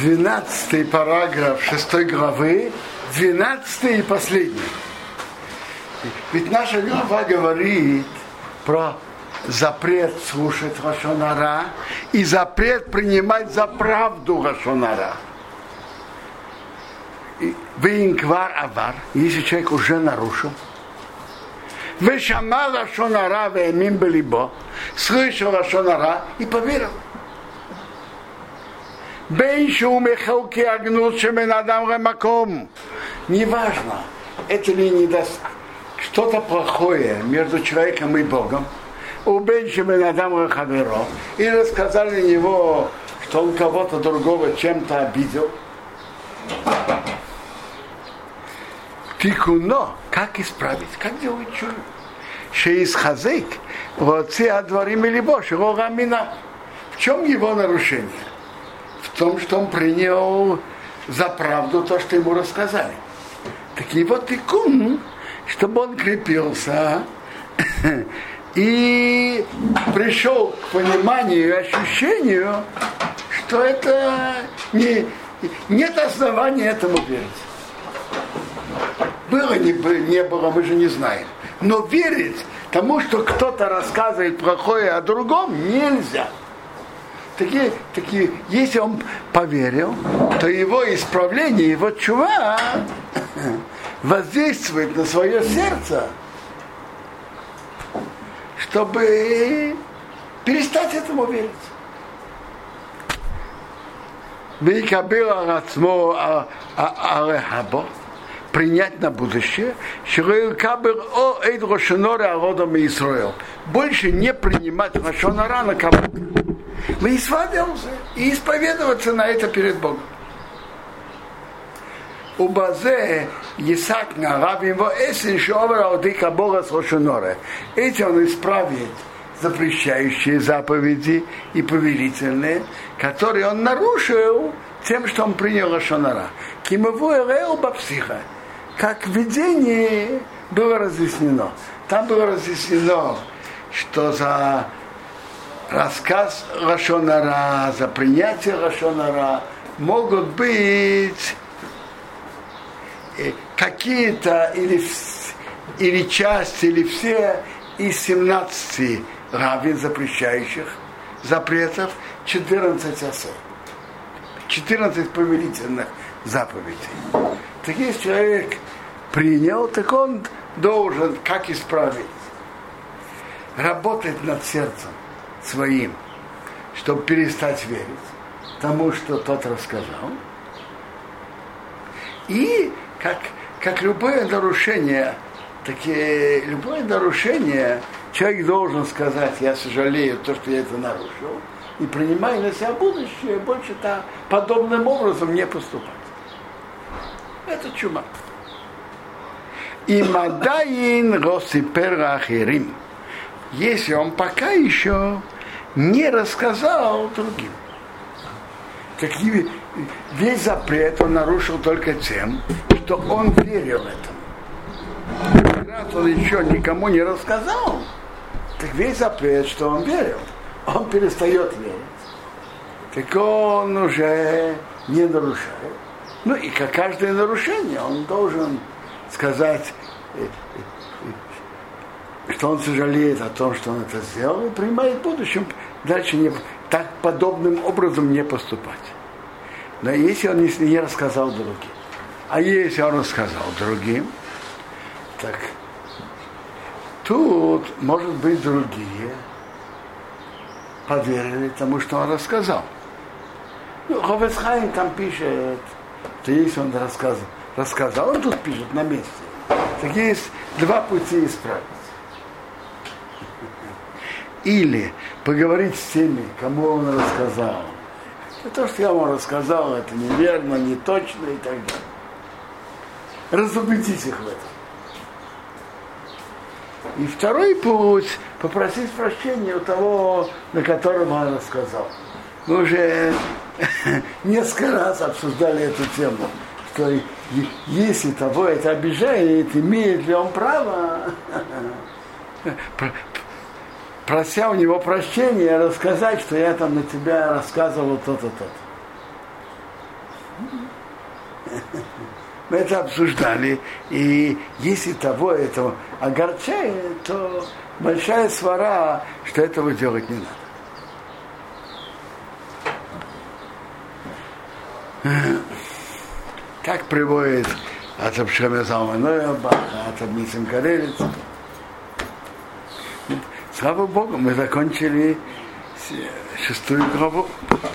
12 параграф 6 главы, 12 и последний. Ведь наша глава говорит про запрет слушать Рашонара и запрет принимать за правду Рашонара. Винквар авар, если человек уже нарушил, Вешама Рашонара веемим белибо, слышал Рашонара и поверил. Бен шумехалки агнут шеменадам ремаком. Неважно, это ли не даст что-то плохое между человеком и Богом, у Беншименадам Хаверо, и рассказали него, что он кого-то другого чем-то обидел. Тикуно, как исправить, как делать чудо? Шеис Хазык, вот все отворим или Боши, В чем его нарушение? Том, что он принял за правду то, что ему рассказали. Так его тикун, чтобы он крепился и пришел к пониманию и ощущению, что это не, нет основания этому верить. Было, не, не было, мы же не знаем. Но верить тому, что кто-то рассказывает плохое о другом, нельзя. Такие, такие, если он поверил, то его исправление, его чува воздействует на свое сердце, чтобы перестать этому верить. ויקבל על עצמו הרהבו, принять на будущее, Кабер о Эйд Рошоноре Ародом Израил. Больше не принимать Рошонора на кого Исповедовался и исповедоваться на это перед Богом. У Базе Исаак Нараб его Эсин Шовер Аудика Бога с Рошоноре. Эти он исправит запрещающие заповеди и повелительные, которые он нарушил тем, что он принял Лошонара. Кимову Эрео Бапсиха как видение было разъяснено. Там было разъяснено, что за рассказ Рашонара, за принятие Рашонара могут быть э, какие-то или, или часть, или все из 17 равен запрещающих запретов, 14 особ. 14 повелительных заповедей. Так если человек принял, так он должен как исправить? Работать над сердцем своим, чтобы перестать верить тому, что тот рассказал. И как, как любое нарушение, такие, любое нарушение, человек должен сказать, я сожалею, то, что я это нарушил, и принимая на себя будущее, больше -то подобным образом не поступать. Это чума. И мадаин росипер ахирим. Если он пока еще не рассказал другим. Так весь запрет он нарушил только тем, что он верил этому. Раз он еще никому не рассказал, так весь запрет, что он верил, он перестает верить. Так он уже не нарушает. Ну и как каждое нарушение, он должен сказать, э, э, что он сожалеет о том, что он это сделал, и принимает в будущем дальше не, так подобным образом не поступать. Но если он не, не рассказал другим, а если он рассказал другим, так тут, может быть, другие поверили тому, что он рассказал. Ну, Ховесхайм там пишет, то есть он рассказал, рассказал, он тут пишет на месте. Так есть два пути исправить. Или поговорить с теми, кому он рассказал. И то, что я вам рассказал, это неверно, не точно и так далее. Разубедить их в этом. И второй путь – попросить прощения у того, на которого он рассказал. Мы уже несколько раз обсуждали эту тему, что если того это обижает, имеет ли он право, прося у него прощения, рассказать, что я там на тебя рассказывал то-то, то-то. Мы это обсуждали, и если того этого огорчает, то большая свара, что этого делать не надо. Так приводит от Абшема Залманоя Баха, от Абнисим Карелец. Слава Богу, мы закончили шестую главу.